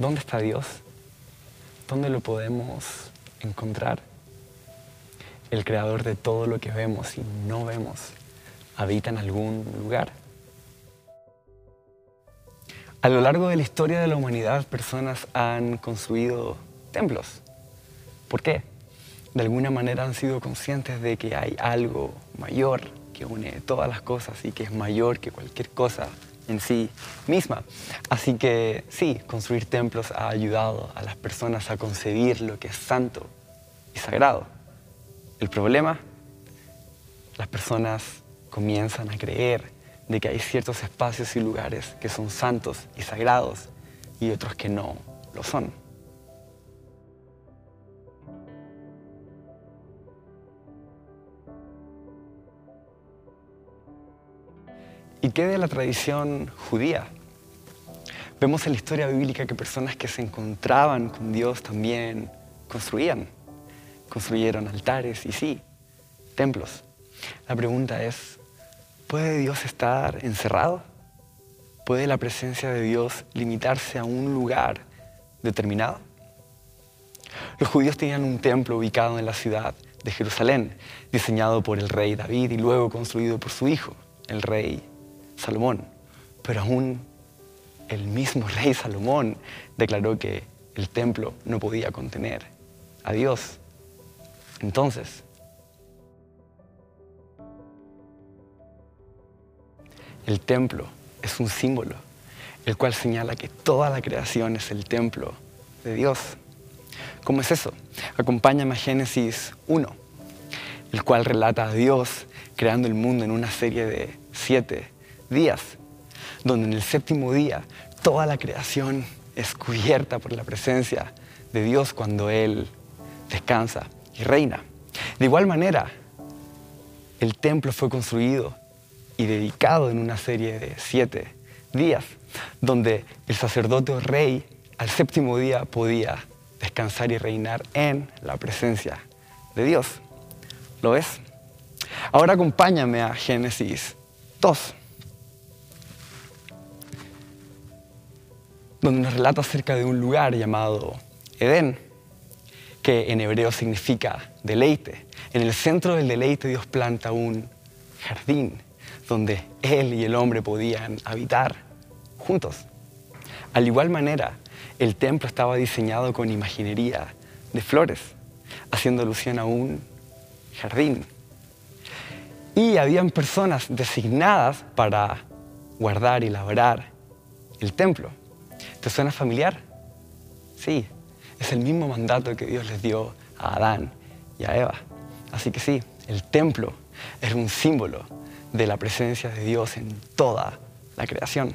¿dónde está Dios? ¿Dónde lo podemos encontrar? El creador de todo lo que vemos y no vemos habita en algún lugar. A lo largo de la historia de la humanidad, personas han construido templos. ¿Por qué? De alguna manera han sido conscientes de que hay algo mayor que une todas las cosas y que es mayor que cualquier cosa en sí misma. Así que sí, construir templos ha ayudado a las personas a concebir lo que es santo y sagrado. El problema, las personas comienzan a creer de que hay ciertos espacios y lugares que son santos y sagrados y otros que no lo son. ¿Y qué de la tradición judía? Vemos en la historia bíblica que personas que se encontraban con Dios también construían. Construyeron altares y sí, templos. La pregunta es, ¿puede Dios estar encerrado? ¿Puede la presencia de Dios limitarse a un lugar determinado? Los judíos tenían un templo ubicado en la ciudad de Jerusalén, diseñado por el rey David y luego construido por su hijo, el rey Salomón. Pero aún el mismo rey Salomón declaró que el templo no podía contener a Dios. Entonces, el templo es un símbolo, el cual señala que toda la creación es el templo de Dios. ¿Cómo es eso? Acompáñame a Génesis 1, el cual relata a Dios creando el mundo en una serie de siete días, donde en el séptimo día toda la creación es cubierta por la presencia de Dios cuando Él descansa y reina. De igual manera, el templo fue construido y dedicado en una serie de siete días, donde el sacerdote o rey al séptimo día podía descansar y reinar en la presencia de Dios. ¿Lo ves? Ahora acompáñame a Génesis 2. Donde nos relata acerca de un lugar llamado Edén, que en hebreo significa deleite. En el centro del deleite Dios planta un jardín donde Él y el hombre podían habitar juntos. Al igual manera, el templo estaba diseñado con imaginería de flores, haciendo alusión a un jardín. Y habían personas designadas para guardar y labrar el templo. ¿Te suena familiar? Sí, es el mismo mandato que Dios les dio a Adán y a Eva. Así que sí, el templo es un símbolo de la presencia de Dios en toda la creación.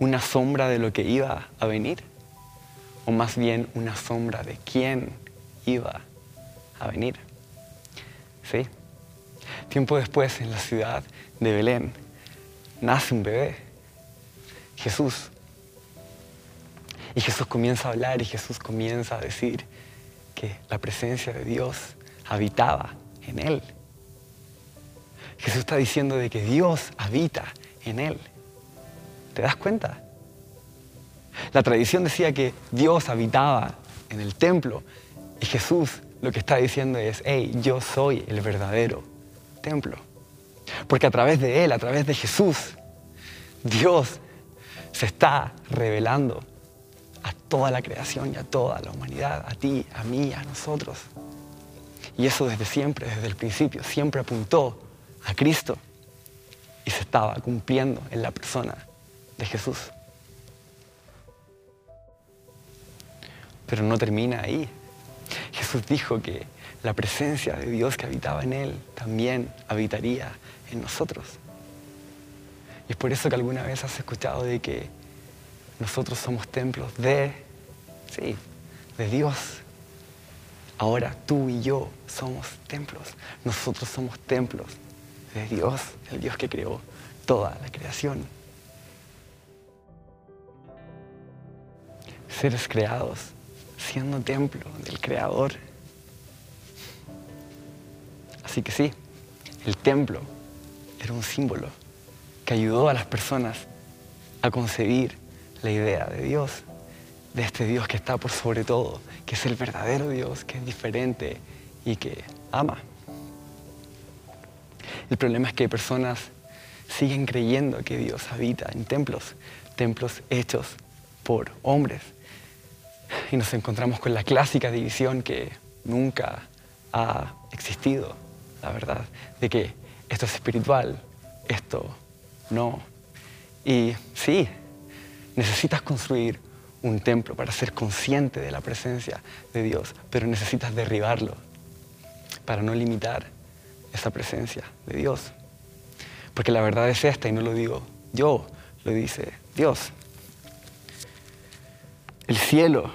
Una sombra de lo que iba a venir, o más bien una sombra de quién iba a venir. ¿Sí? Tiempo después, en la ciudad de Belén, nace un bebé, Jesús. Y Jesús comienza a hablar y Jesús comienza a decir que la presencia de Dios habitaba en él. Jesús está diciendo de que Dios habita en él. ¿Te das cuenta? La tradición decía que Dios habitaba en el templo y Jesús lo que está diciendo es, hey, yo soy el verdadero templo. Porque a través de Él, a través de Jesús, Dios se está revelando a toda la creación y a toda la humanidad, a ti, a mí, a nosotros. Y eso desde siempre, desde el principio, siempre apuntó a Cristo y se estaba cumpliendo en la persona de Jesús. Pero no termina ahí. Jesús dijo que la presencia de Dios que habitaba en Él también habitaría en nosotros. Y es por eso que alguna vez has escuchado de que nosotros somos templos de, sí, de Dios. Ahora tú y yo somos templos. Nosotros somos templos de Dios, el Dios que creó toda la creación. Seres creados, siendo templo del Creador. Así que sí, el templo era un símbolo que ayudó a las personas a concebir la idea de Dios, de este Dios que está por sobre todo, que es el verdadero Dios, que es diferente y que ama. El problema es que personas siguen creyendo que Dios habita en templos, templos hechos por hombres. Y nos encontramos con la clásica división que nunca ha existido, la verdad, de que esto es espiritual, esto no. Y sí, necesitas construir un templo para ser consciente de la presencia de Dios, pero necesitas derribarlo para no limitar esa presencia de Dios. Porque la verdad es esta y no lo digo yo, lo dice Dios. El cielo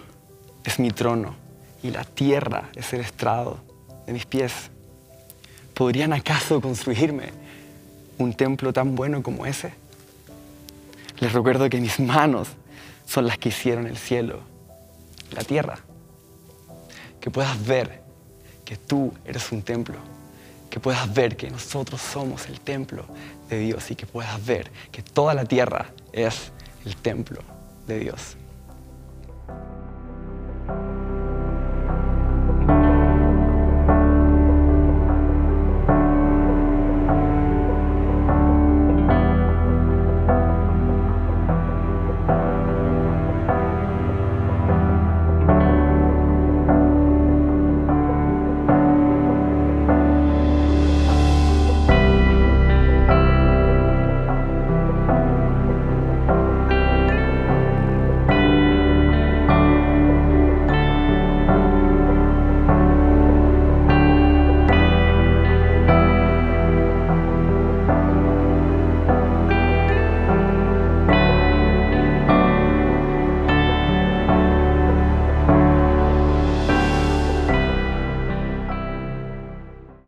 es mi trono y la tierra es el estrado de mis pies. ¿Podrían acaso construirme un templo tan bueno como ese? Les recuerdo que mis manos son las que hicieron el cielo, la tierra. Que puedas ver que tú eres un templo. Que puedas ver que nosotros somos el templo de Dios y que puedas ver que toda la tierra es el templo de Dios.